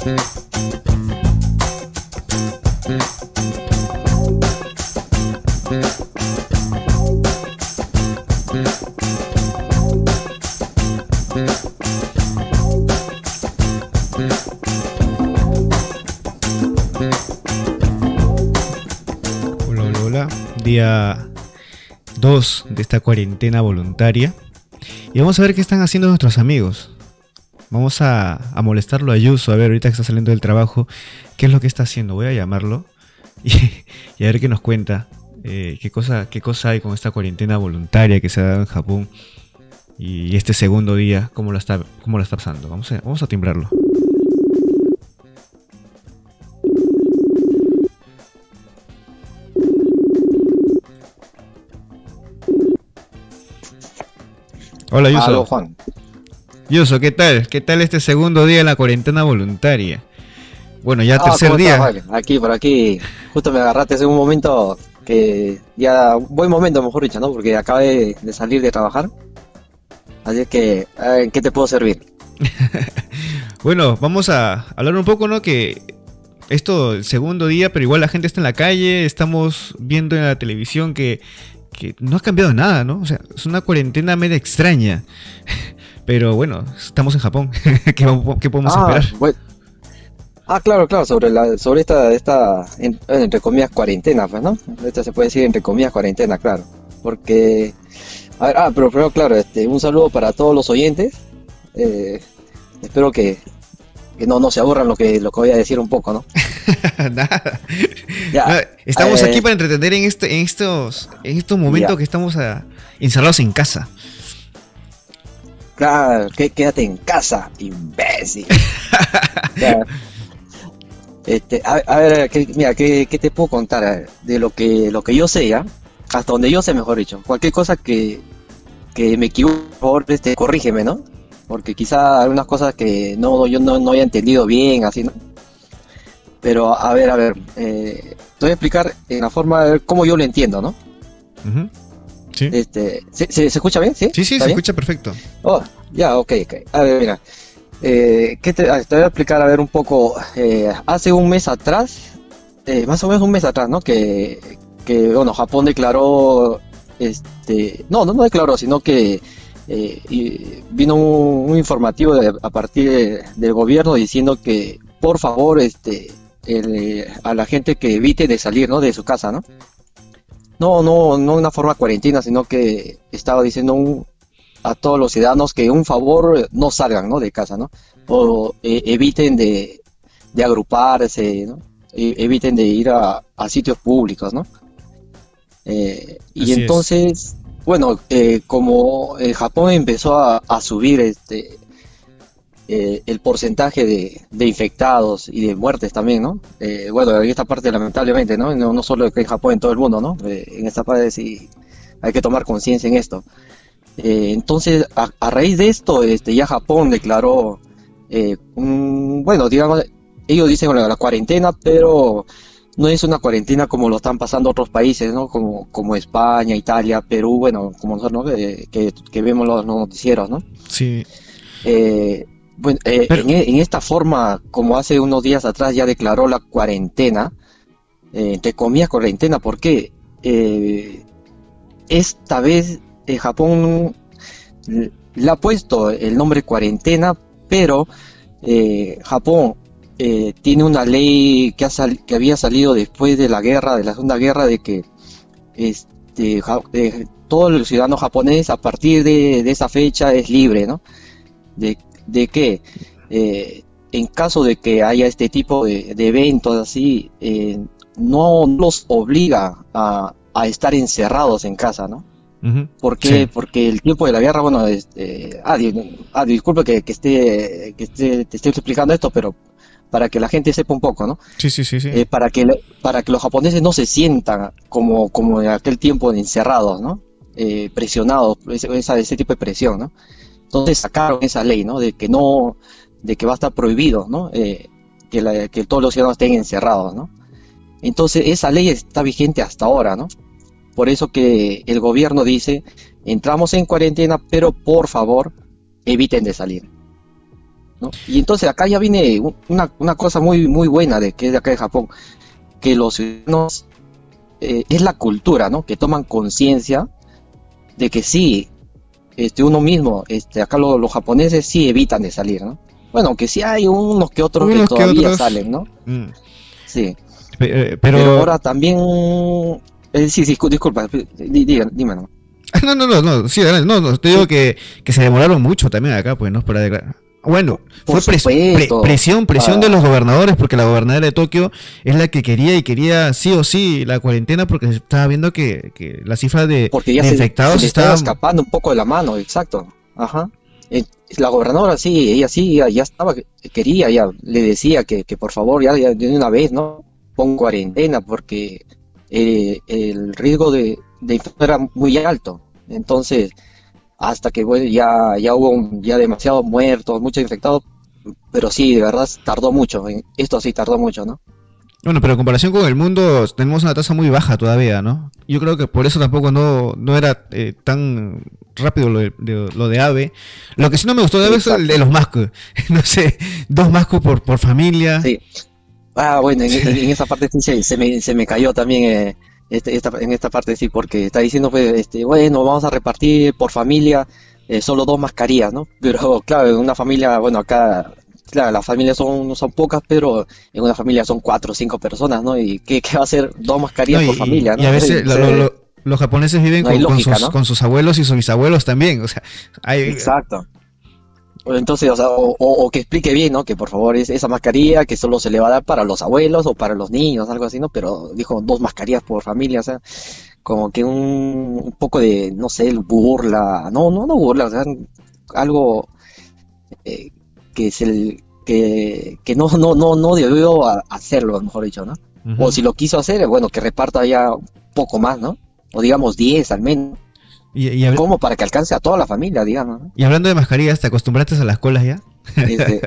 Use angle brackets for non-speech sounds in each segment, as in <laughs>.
Hola, hola. Día 2 de esta cuarentena voluntaria. Y vamos a ver qué están haciendo nuestros amigos. Vamos a, molestarlo a Yuso, a ver ahorita que está saliendo del trabajo, qué es lo que está haciendo. Voy a llamarlo <laughs> y, a ver qué nos cuenta. eh, qué, cosa, qué cosa hay con esta cuarentena voluntaria que se ha dado en Japón. Y este segundo día, cómo lo está, cómo lo está pasando. Vamos a, vamos a timbrarlo. Hola Yuso. Aló, Juan. Yuso, ¿qué tal? ¿Qué tal este segundo día en la cuarentena voluntaria? Bueno, ya Ah, tercer ¿cómo día. estás? Aquí, por aquí. Justo me agarraste en un momento que ya, buen momento, mejor dicho, ¿no? Porque acabé de salir de trabajar. Así que, eh, ¿en qué te puedo servir? <laughs> Bueno, vamos a hablar un poco, ¿no? Que esto, el segundo día, pero igual la gente está en la calle, estamos viendo en la televisión que, que no ha cambiado nada, ¿no? O sea, es una cuarentena media extraña. <laughs> Pero bueno, estamos en Japón. <laughs> ¿Qué, podemos ah, esperar? bueno. Ah, claro, claro, sobre la, sobre esta, esta, en- entre comillas, cuarentena, pues, ¿no? Esta se puede decir entre comillas cuarentena, claro. Porque, a ver, ah, pero primero, claro, este, un saludo para todos los oyentes. Eh, espero que, que no, no se aburran lo que, lo que voy a decir un poco, ¿no? <laughs> nada. Ya, estamos eh, aquí para entretener en, este, en, estos, en estos momentos Ya. que estamos ah, encerrados en casa. Claro, que- quédate en casa, imbécil. <laughs> Este, a, a ver, ¿qué- mira, ¿qué, te puedo contar ver, de lo que, lo que yo sé, ya? Hasta donde yo sé, mejor dicho. Cualquier cosa que, que me equivoque, por favor, este, corrígeme, ¿no? Porque quizá algunas cosas que no, yo no, no haya entendido bien, así, ¿no? Pero, a ver, a ver, eh, te voy a explicar en la forma de ver cómo yo lo entiendo, ¿no? Ujú. Sí, Este, ¿se, se- escucha bien? ¿Sí? sí, sí, ¿Está se bien? escucha perfecto. Oh, ya, ok, ok. A ver, mira. Eh, ¿qué te, ah, te voy a explicar, a ver, un poco. eh, hace un mes atrás, eh, más o menos un mes atrás, ¿no? Que, que bueno, Japón declaró, este, no, no, no declaró, sino que eh, y vino un, un informativo de- a partir de- del gobierno diciendo que, por favor, este, el, a la gente que evite de salir, ¿no? De su casa, ¿no? No, no, no una forma cuarentena, sino que estaba diciendo un, a todos los ciudadanos que un favor no salgan, ¿no? de casa, ¿no? O eh, eviten de, de agruparse, ¿no? E- eviten de ir a, a sitios públicos, ¿no? Eh, y es. entonces, bueno, eh, como eh, Japón empezó a, a subir este eh, el porcentaje de, de infectados y de muertes también, ¿no? Eh, bueno, en esta parte lamentablemente, ¿no? No, no solo en Japón, en todo el mundo, ¿no? Eh, en esta parte sí hay que tomar conciencia en esto. Eh, entonces, a, a raíz de esto, este, ya Japón declaró, eh, un- bueno, digamos, ellos dicen la, la cuarentena, pero no es una cuarentena como lo están pasando otros países, ¿no? Como, como España, Italia, Perú, bueno, como nosotros, ¿no? Que, que vemos los, los noticieros, ¿no? Sí, Eh, bueno, eh, Pero- en, e- en esta forma, como hace unos días atrás ya declaró la cuarentena, eh, entre comillas cuarentena, ¿por qué? Eh, esta vez eh, Japón le ha puesto el nombre cuarentena, pero eh, Japón eh, tiene una ley que, ha sal- que había salido después de la guerra, de la Segunda Guerra, de que este, ja- eh, todo el ciudadano japonés a partir de, de esa fecha es libre, ¿no? De, de que eh, en caso de que haya este tipo de, de eventos así, eh, no los obliga a, a estar encerrados en casa, ¿no? ujú, ¿Por qué? Sí. Porque el tiempo de la guerra, bueno, este, ah, ah, disculpe que, que esté, que esté, te esté explicando esto, pero para que la gente sepa un poco, ¿no? sí, sí, sí, sí. Eh, para que, para que los japoneses no se sientan como, como en aquel tiempo encerrados, ¿no? Eh, presionados, ese, esa- ese tipo de presión, ¿no? Entonces sacaron esa ley, ¿no? De que no, de que va a estar prohibido, ¿no? Eh, que, todos los ciudadanos estén encerrados, ¿no? Entonces esa ley está vigente hasta ahora, ¿no? Por eso que el gobierno dice, entramos en cuarentena, pero por favor, eviten de salir. Y entonces acá ya viene una, una cosa muy, muy buena de que es de acá de Japón, que los ciudadanos, eh, es la cultura, ¿no? Que toman conciencia de que sí, este, uno mismo, este, acá los japoneses sí evitan de salir, ¿no? Bueno, aunque sí hay unos que otros que todavía salen, ¿no? Mm. Sí. Eh, pero... ahora también... Eh, sí, sí, disculpa, dime no. <laughs> No, no, no, no, sí, no, no, te digo que, que se demoraron mucho también acá, pues, ¿no? Para declarar. Bueno, fue presión, presión de los gobernadores, porque la gobernadora de Tokio es la que quería y quería sí o sí la cuarentena, porque estaba viendo que, que la cifra de, infectados estaba escapando un poco de la mano, exacto. Ajá. Eh, la gobernadora sí, ella sí, ya, estaba, quería, ya le decía que, que por favor, ya, de una vez, ¿no? Pon cuarentena, porque eh, el riesgo de, de era muy alto. Entonces, hasta que bueno, ya, ya hubo ya demasiados muertos, muchos infectados, pero sí, de verdad tardó mucho, esto sí tardó mucho, ¿no? Bueno, pero en comparación con el mundo tenemos una tasa muy baja todavía, ¿no? Yo creo que por eso tampoco no, no era eh, tan rápido lo de, lo de AVE. Lo que sí no me gustó de AVE es el de los mascos. <laughs> no sé, dos mascos por, por familia. Sí. Ah, bueno, en, esa parte sí se, me, se me cayó también eh, este, esta, en esta parte sí, porque está diciendo, pues, este, bueno, vamos a repartir por familia eh, solo dos mascarillas, ¿no? <laughs> Pero claro, en una familia, bueno, acá, claro, las familias son, son pocas, pero en una familia son cuatro o cinco personas, ¿no? ¿Y qué, va a ser dos mascarillas por familia? ¿no? Y a veces <laughs> los japoneses viven con, sus, con, sus, abuelos y sus bisabuelos también, o sea, hay... Exacto. Entonces, o, sea, o, que explique bien, ¿no? Que por favor es esa mascarilla que solo se le va a dar para los abuelos o para los niños, algo así, ¿no? Pero dijo dos mascarillas por familia, o sea, como que un, poco de, no sé, burla, no, no, no burla, o sea, algo eh, que es el que, que no, no, no, no debió hacerlo, mejor dicho, ¿no? O si lo quiso hacer, bueno, que reparta ya un poco más, ¿no? O digamos 10 al menos. Y, Como para que alcance a toda la familia, digamos. Y hablando de mascarillas, ¿te acostumbraste a las colas ya? Este,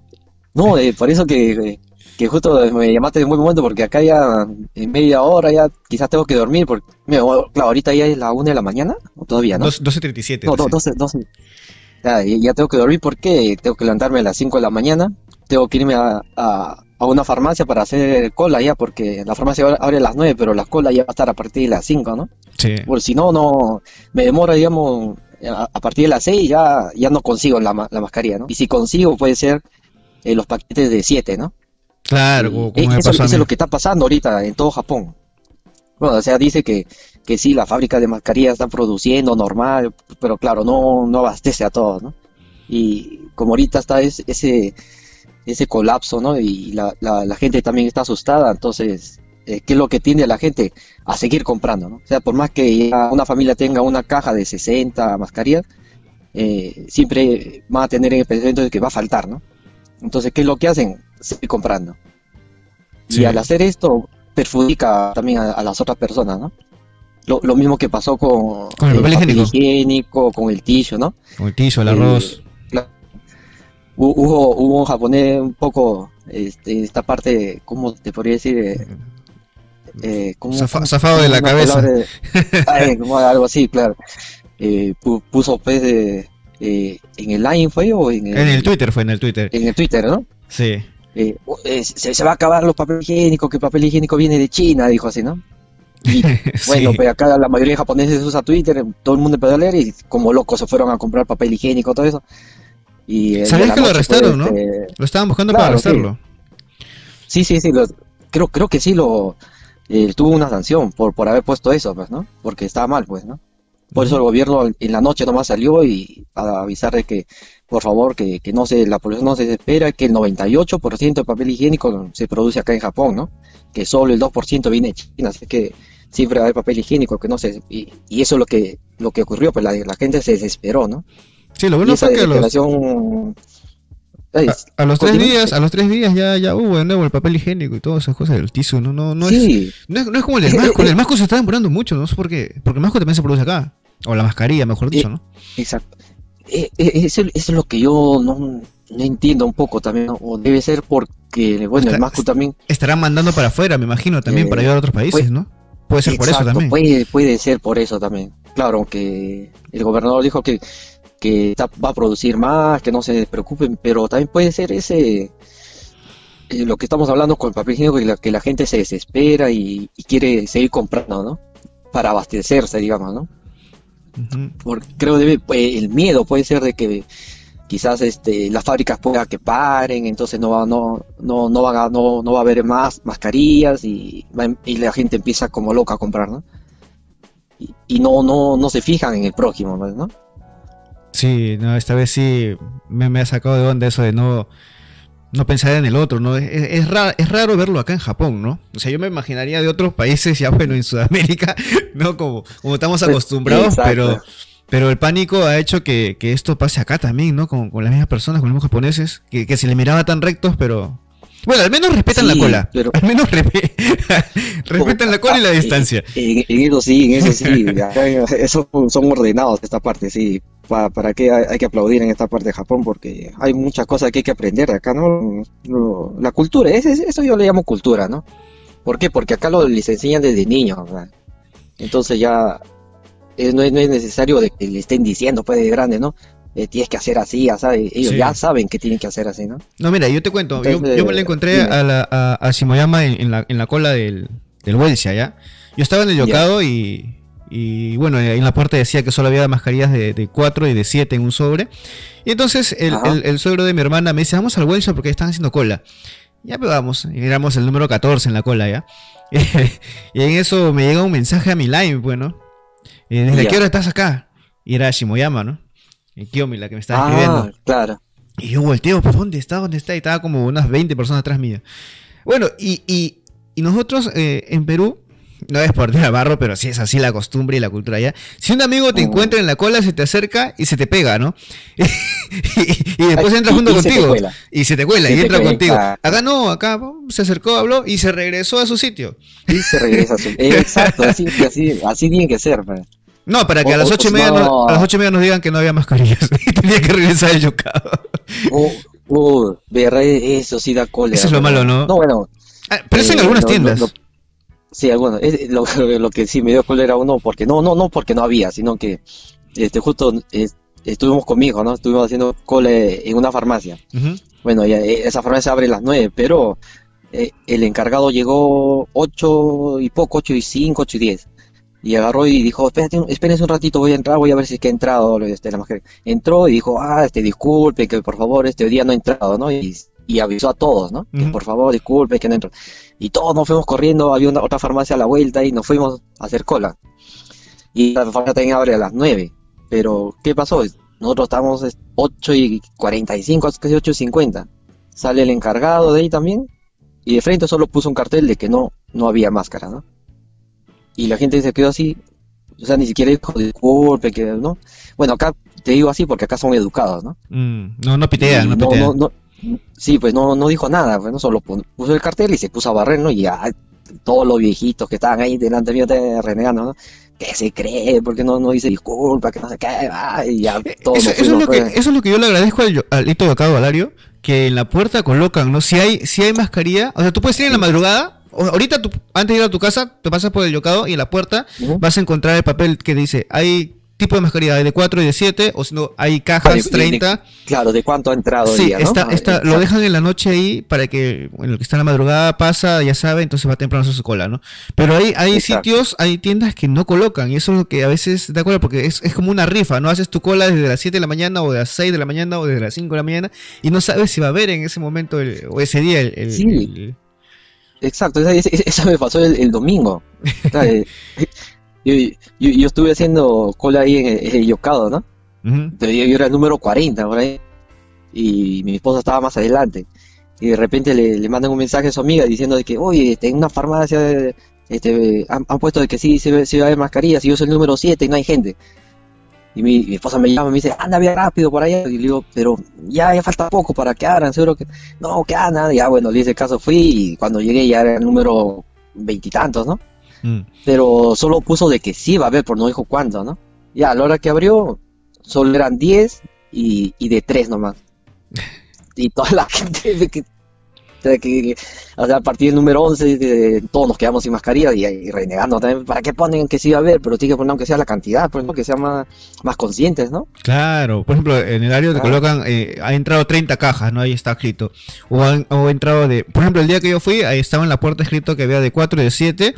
<laughs> no, eh, por eso que, que, justo me llamaste en muy buen momento, porque acá ya en media hora ya quizás tengo que dormir, porque, claro, ahorita ya es la una de la mañana, o todavía, ¿no? 12.37. No, 12, 12. Ya, ya, tengo que dormir porque tengo que levantarme a las 5 de la mañana, tengo que irme a, a, una farmacia para hacer cola ya, porque la farmacia abre a las 9, pero la cola ya va a estar a partir de las 5, ¿no? Sí. Porque si no, no, me demora, digamos, a, partir de las 6 ya, ya no consigo la, la mascarilla, ¿no? Y si consigo puede ser eh, los paquetes de 7, ¿no? Claro, como eh, eso, es lo que está pasando ahorita en todo Japón. Bueno, o sea, dice que, que sí, la fábrica de mascarillas está produciendo normal, pero claro, no, no abastece a todos, ¿no? Y como ahorita está ese, ese colapso, ¿no? Y la, la, la gente también está asustada, entonces eh, qué es lo que tiende a la gente a seguir comprando, ¿no? O sea, por más que una familia tenga una caja de 60 mascarillas, eh, siempre va a tener en el pensamiento de que va a faltar, ¿no? Entonces, ¿qué es lo que hacen? Seguir comprando. Y al hacer esto, perjudica también a, las otras personas, ¿no? Lo, mismo que pasó con, el papel, higiénico? con el tisho, ¿no? Con el tisho, el arroz. Hubo, hubo un japonés un poco, este, esta parte, ¿cómo te podría decir? Eh, zafado de la cabeza. como algo así, claro. Eh, puso pues de, eh, en el line fue o en el, Twitter fue en el Twitter. En el Twitter, ¿no? Sí. Eh, se, va a acabar los papel higiénicos, que el papel higiénico viene de China, dijo así, ¿no? Y <laughs> bueno, pues acá la mayoría de japoneses usa Twitter, todo el mundo puede leer y como locos se fueron a comprar papel higiénico, todo eso. Y ¿Sabías que lo arrestaron, no? Este, lo estaban buscando para arrestarlo. Sí, sí, sí, creo, creo que sí lo, eh, tuvo una sanción por, por haber puesto eso, pues, ¿no? Porque estaba mal, pues, ¿no? Por eso el gobierno en la noche nomás salió y a avisar de que, por favor, que, que no se, la población no se desespera, que el 98% de papel higiénico se produce acá en Japón, ¿no? Que solo el 2% viene de China, así que siempre va a haber papel higiénico, que no se, y, y eso es lo que, lo que ocurrió, pues la, la gente se desesperó, ¿no? Sí, lo bueno fue que los a, los tres días, a los tres días ya, ya hubo de nuevo el papel higiénico y todas esas cosas del tizo, no, no, no, es, no, es, como el del masco, el masco se está demorando mucho, no sé por qué, porque el masco también se produce acá, o la mascarilla, mejor dicho, ¿no? Exacto. Eh, eh, eso, es lo que yo no, entiendo un poco también, o debe ser porque, bueno, el masco también... Estarán mandando para afuera, me imagino, también para ayudar a otros países, ¿no? Puede ser por eso también. Puede, puede ser por eso también. Claro, que el gobernador dijo que que va a producir más, que no se preocupen, pero también puede ser ese eh, lo que estamos hablando con el papel higiénico, que la, que la gente se desespera y, quiere seguir comprando, ¿no? Para abastecerse, digamos, ¿no? Porque creo debe, eh, el miedo puede ser de que quizás este, las fábricas puedan que paren, entonces no va, no, no, no, va, no, no va a haber más mascarillas y, y la gente empieza como loca a comprar, ¿no? Y, no, no, no se fijan en el prójimo, ¿no? Sí, no, esta vez sí me, me ha sacado de onda eso de no no pensar en el otro, ¿no? Es, es, raro, es raro verlo acá en Japón, ¿no? O sea, yo me imaginaría de otros países, ya bueno, en Sudamérica, <laughs> ¿no? Como, como estamos acostumbrados, pero, pero el pánico ha hecho que, esto pase acá también, ¿no? Con, con, las mismas personas, con los mismos japoneses, que, que se le miraba tan rectos, pero... Bueno, al menos respetan la cola. Pero... Al menos <laughs> <laughs> respetan la cola y la distancia. En, eso sí, en eso sí. <laughs> eso son ordenados esta parte, sí para, qué hay, que aplaudir en esta parte de Japón porque hay muchas cosas que hay que aprender de acá, ¿no? la cultura, eso yo le llamo cultura, ¿no? ¿Por qué? Porque acá lo les enseñan desde niños, Entonces ya no, es, necesario de que le estén diciendo pues de grande, ¿no? Eh, tienes que hacer así, ya sabes, ellos ya saben que tienen que hacer así, ¿no? No, mira, yo te cuento, yo, me la encontré a, la, a, Shimoyama en, la, en la cola del, del ¿ya? Yo estaba en el yocado y y bueno, en la puerta decía que solo había mascarillas de, de 4 y de 7 en un sobre. Y entonces el, el, suegro de mi hermana me dice, vamos al Wellshop porque están haciendo cola. Ya pero vamos, y éramos el número 14 en la cola ya. <laughs> y en eso me llega un mensaje a mi line, bueno. ¿Desde qué hora estás acá? Y era Shimoyama, ¿no? En Kiyomi, la que me estaba ah, escribiendo. claro. Y yo volteo, ¿por dónde está? ¿Dónde está? Y estaba como unas 20 personas atrás mío. Bueno, y, y, y nosotros eh, en Perú no es por tirar barro, pero sí es así la costumbre y la cultura allá. Si un amigo te encuentra en la cola, se te acerca y se te pega, ¿no? <laughs> y, después entra junto contigo. y se te cuela y entra contigo. Acá no, acá se acercó, habló y se regresó a su sitio. Y se regresa a su <laughs> Exacto, así, así, así tiene que ser. Pues. No, para que a las ocho y media no, a las ocho y media nos digan que no había mascarillas. <laughs> y tenía que regresar el yocado. Uh, uh, eso sí da cólera. Eso es lo malo, ¿no? No, bueno. Ah, pero en eh, algunas tiendas. Sí, bueno, <laughs> lo, lo, que sí me dio cólera uno, porque no, no, no porque no había, sino que este justo estuvimos conmigo, ¿no? Estuvimos haciendo cole en una farmacia. Bueno, eh, esa farmacia abre a las nueve, pero eh, el encargado llegó ocho y poco, ocho y cinco, ocho y diez. Y agarró y dijo, espérate, espérense un ratito, voy a entrar, voy a ver si es que ha entrado este, la mujer. Entró y dijo, ah, este, disculpe, que por favor, este día no ha entrado, ¿no? Y, avisó a todos, ¿no? Que por favor, disculpe, que no entró. Y todos nos fuimos corriendo, había una, otra farmacia a la vuelta y nos fuimos a hacer cola. Y la farmacia también abre a las 9. Pero, ¿qué pasó? Nosotros estamos 8 y 45, casi 8 y 50. Sale el encargado de ahí también. Y de frente solo puso un cartel de que no, no había máscara, ¿no? Y la gente se quedó así. O sea, ni siquiera dijo disculpe, que no. Bueno, acá te digo así porque acá son educados, ¿no? Mm, no, no pitean, no pitean. no, Sí, pues no, no dijo nada, pues no solo puso el cartel y se puso a barrer, ¿no? Y a todos los viejitos que estaban ahí delante mío te renegando, ¿no? Que se cree, porque no, no dice disculpa, que no sé qué, y ya eh, todo. Eso, es lo que, pues. eso es lo que yo le agradezco al, al hito de Acado Valario, que en la puerta colocan, ¿no? Si hay, si hay mascarilla, o sea, tú puedes ir en la madrugada, ahorita tú, antes de ir a tu casa, te pasas por el yocado y en la puerta vas a encontrar el papel que dice, hay tipo de mascarilla, de 4 y de 7, o si no, hay cajas 30. claro, de cuánto ha entrado. Sí, está, lo dejan en la noche ahí para que, bueno, el que está en la madrugada pasa, ya sabe, entonces va temprano a su cola, ¿no? Pero hay, hay sitios, hay tiendas que no colocan, y eso es lo que a veces, ¿de acuerdo? Porque es, como una rifa, ¿no? Haces tu cola desde las 7 de la mañana, o de las 6 de la mañana, o desde las 5 de la mañana, y no sabes si va a haber en ese momento o ese día el... sí. Exacto, eso, me pasó el, domingo. <laughs> Yo, yo, estuve haciendo cola ahí en el, yocado, ¿no? Yo era el número 40 por ahí. Y mi esposa estaba más adelante. Y de repente le, le mandan un mensaje a su amiga diciendo de que, oye, este, en una farmacia este, han, puesto de que sí, se, se va a ver mascarillas y yo soy el número 7 y no hay gente. Y mi, esposa me llama y me dice, anda bien rápido por allá. Y le digo, pero ya, ya falta poco para que abran, seguro que... No, que anda. Ya, bueno, le hice caso, fui y cuando llegué ya era el número veintitantos, ¿no? Mm. Pero solo puso de que sí va a haber, pero no dijo cuándo, ¿no? Ya, a la hora que abrió, solo eran 10 y, y de 3 nomás. <laughs> y toda la <laughs> gente... Que... sea, que, o sea, a partir del número 11 de- todos nos quedamos sin mascarilla y, y renegando también, ¿para qué ponen que sí va a haber? Pero tiene que poner aunque sea la cantidad, pues, ¿no? que sean más, más conscientes, ¿no? Claro, por ejemplo, en el área te Ah. colocan, eh, ha entrado 30 cajas, ¿no? Ahí está escrito. O han o ha entrado de, por ejemplo, el día que yo fui, ahí estaba en la puerta escrito que había de 4 y de 7,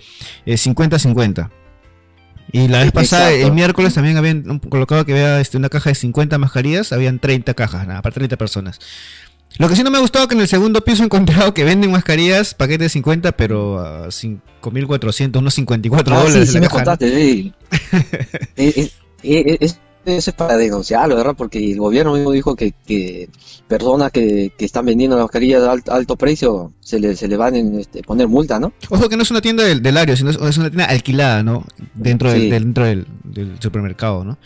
eh, 50-50. Y la vez pasada, Exacto. el miércoles también habían colocado que había este, una caja de 50 mascarillas, habían 30 cajas, nada, para 30 personas. Lo que sí no me ha gustado que en el segundo piso he encontrado que venden mascarillas, paquete de 50, pero a 5.400, unos 54 Ah, sí, dólares sí la me caja, ¿no? contaste, sí. <laughs> Eh, eh, eh, es- eso es para denunciarlo, ¿verdad? Porque el gobierno mismo dijo que, que personas que, que están vendiendo las mascarillas a alto, alto precio se le, se le van a este, poner multa, ¿no? Ojo que no es una tienda del, del área, sino es, es una tienda alquilada, ¿no? Dentro, del, Sí. del- dentro del, del supermercado, ¿no?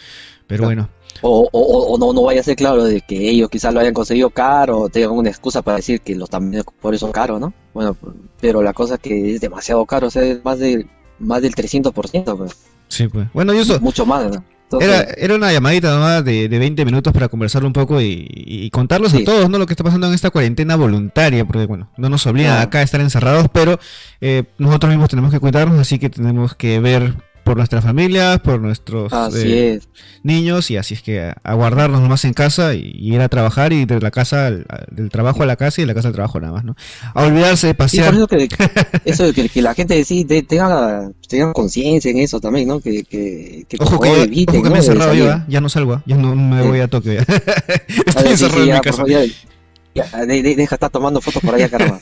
Pero Claro. bueno, O, o, o- o no, no vaya a ser claro de que ellos quizás lo hayan conseguido caro o tengan una excusa para decir que lo están vendiendo por eso caro, ¿no? Bueno, pero la cosa es que es demasiado caro, o sea, es más del, más del 300%, pues, sí, pues. Bueno, y eso, mucho más, ¿no? Entonces, era, era una llamadita nomás de, de 20 minutos para conversar un poco y, y contarlos a todos, ¿no? Lo que está pasando en esta cuarentena voluntaria, porque bueno, no nos obligan Claro. acá a estar encerrados, pero eh, nosotros mismos tenemos que cuidarnos, así que tenemos que ver por nuestras familias, por nuestros eh, niños y así es que a, a guardarnos nomás en casa y, y ir a trabajar y de la casa al- a- del trabajo a la casa y de la casa al trabajo nada más, ¿no? A olvidarse de pasear. por eso que, <laughs> eso de que, que la gente sí de- tenga, tenga conciencia en eso también, ¿no? Que, que, que Ojo que, favor ya- eviten, ojo que ¿no? me he encerrado yo. ¿ah? ya no salgo, ya no me voy a Tokio <laughs> ya. Estoy encerrado sí, en ya, mi casa. favor, ya- de- deja estar tomando fotos por allá, <laughs> caramba.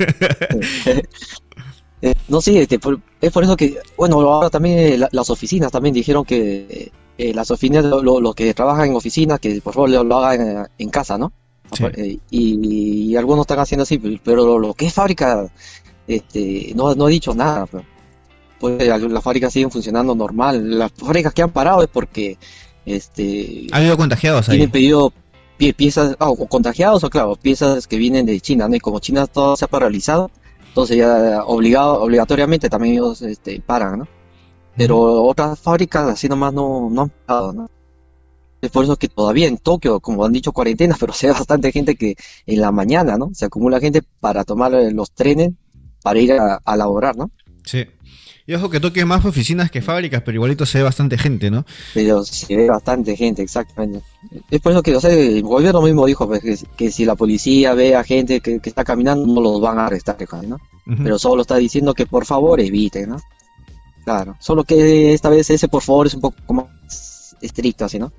Eh, no, sí, este, por- es por eso que, bueno, ahora también eh, la- las oficinas también dijeron que eh, las oficinas, lo- lo- los que trabajan en oficinas, que por favor lo, lo hagan eh, en casa, ¿no? Sí. Y, y algunos están haciendo así, pero- lo, lo que es fábrica, este, no, no ha dicho nada. Pues, Pues, las fábricas siguen funcionando normal. Las fábricas que han parado es porque, este, Ha habido contagiados ahí. tienen pedido pie- piezas, ah, o contagiados o claro, piezas que vienen de China, ¿no? Y como China todo se ha paralizado, entonces ya obligado, obligatoriamente también ellos este, paran, ¿no? Pero otras fábricas así nomás no, no han parado, ¿no? Es por eso que todavía en Tokio, como han dicho, cuarentena, <laughs> pero se ve bastante gente que en la mañana, ¿no? Se acumula gente para tomar los trenes para ir a, a laborar, ¿no? Sí. Y ojo que Tokio es más oficinas que fábricas, pero igualito se ve bastante gente, ¿no? Pero se ve bastante gente, exactamente. Es por eso que, o sea, el gobierno mismo dijo pues, que, que si la policía ve a gente que, que está caminando, no los van a arrestar, ¿no? Pero solo está diciendo que por favor eviten, ¿no? Claro, solo que esta vez ese por favor es un poco más estricto, así, ¿no?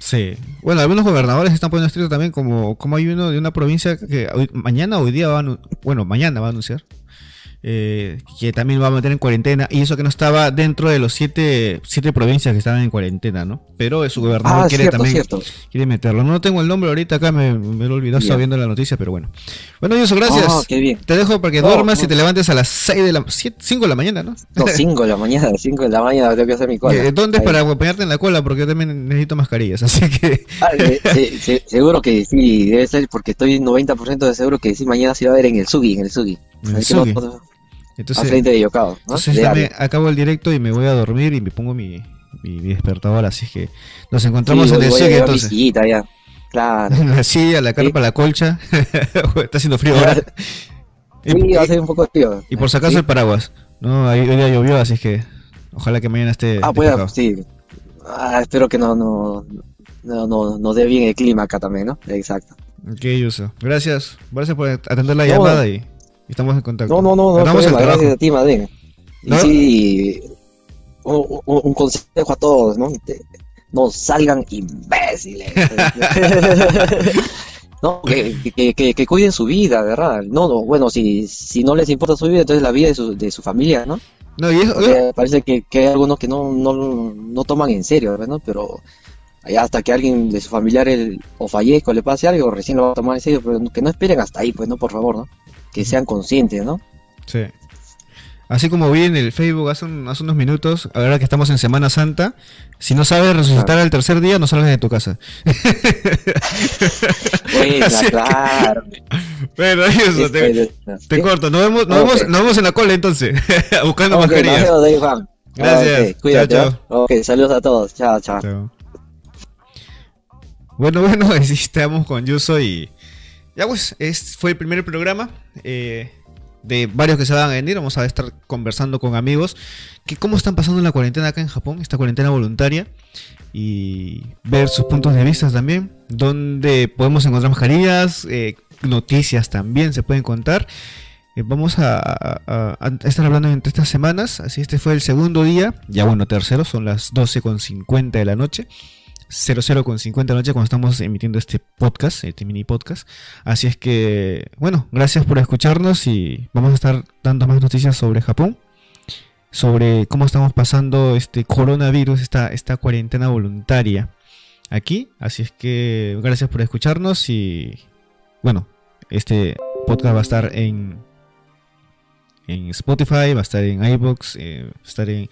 Sí. Bueno, algunos gobernadores están poniendo estricto también, como, como hay uno de una provincia que hoy- mañana o hoy día va a, bueno, mañana va a anunciar, eh, que también va a meter en cuarentena, y eso que no estaba dentro de los siete, siete provincias que estaban en cuarentena, ¿no? Pero su gobernador Ah, quiere cierto, también cierto. quiere meterlo. No tengo el nombre ahorita acá, me, me lo estaba viendo la noticia, pero bueno. Bueno, eso, gracias. Ah, qué bien. Te dejo para que duermas y te levantes a las 6 de la 5 de la mañana, ¿no? No, 5 de la mañana, <laughs> 5 de la mañana tengo que hacer mi cola. Eh, ¿Dónde es para acompañarte en la cola? Porque yo también necesito mascarillas, <laughs> así que... Ah, eh, se- seguro que sí, debe ser porque estoy 90% de seguro que sí, mañana se va a ver en el Sugi, en el Sugi. El Sugi. no- Entonces, a frente de Yocado, ¿no? entonces De acabo el directo y me voy a dormir y me pongo mi, mi, mi despertador, así que nos encontramos Sí, en el mi entonces. sillita ya. Claro. En <laughs> la silla, la carpa, Sí. la colcha. <laughs> Está haciendo frío ahora. Sí, y- va a ser un poco de frío. y por si acaso el paraguas. No, ahí hoy día llovió, así que ojalá que mañana esté Ah, pues, despejado. sí. Ah, espero que no, no, no, no, nos dé bien el clima acá también, ¿no? Exacto. Ok, Yuso. Gracias. Gracias por atender la No, llamada y estamos en contacto. No, no, no, no, problema, gracias a ti, Madén. Y ¿No? sí, un, un- consejo a todos, ¿no? No salgan imbéciles. <laughs> no, que, que, que, que cuiden su vida, ¿verdad? No, no, bueno, si, si no les importa su vida, entonces la vida de su, de su familia, ¿no? No, y eso, Porque parece que, que hay algunos que no, no, no toman en serio. ¿no? Pero hasta que alguien de su familiar el- o fallezca o le pase algo, recién lo va a tomar en serio, pero que no esperen hasta ahí, pues, ¿no? Por favor, ¿no? Que sean conscientes, ¿no? Sí. Así como vi en el Facebook hace, un- hace unos minutos, ahora que estamos en Semana Santa, si no sabes resucitar al tercer día, no salgas de tu casa. <laughs> Que- claro. Bueno, eso, te, Este, te ¿sí? corto. Nos vemos, nos, Ok. vemos, nos vemos en la cola entonces, <laughs> buscando Ok, nos mascarillas. vemos. Gracias. Ok, cuídate, Chao, ¿no? Ok, saludos a todos. Chao, chao. Chao. Bueno, <laughs> bueno, estamos con Yuso y... Ya pues, es, fue el primer programa. eh, de varios que se van a venir. Vamos a estar conversando con amigos que cómo están pasando la cuarentena acá en Japón, esta cuarentena voluntaria, y ver sus puntos de vista también, donde podemos encontrar mascarillas, eh, noticias también se pueden contar. Eh, vamos a, estar hablando entre estas semanas, así este fue el segundo día, ya bueno, tercero, son las 12.50 de la noche. 00 con 50 de la noche cuando estamos emitiendo este podcast, este mini podcast. Así es que, bueno, gracias por escucharnos y vamos a estar dando más noticias sobre Japón, sobre cómo estamos pasando este coronavirus, esta, esta cuarentena voluntaria aquí. Así es que gracias por escucharnos y, bueno, este podcast va a estar en en Spotify, va a estar en iBox, eh, va a estar en,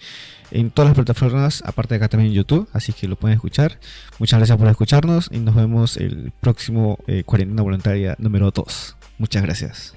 en, todas las plataformas, aparte de acá también en YouTube, así que lo pueden escuchar. Muchas gracias por escucharnos y nos vemos el próximo eh, Cuarentena Voluntaria número 2. Muchas gracias.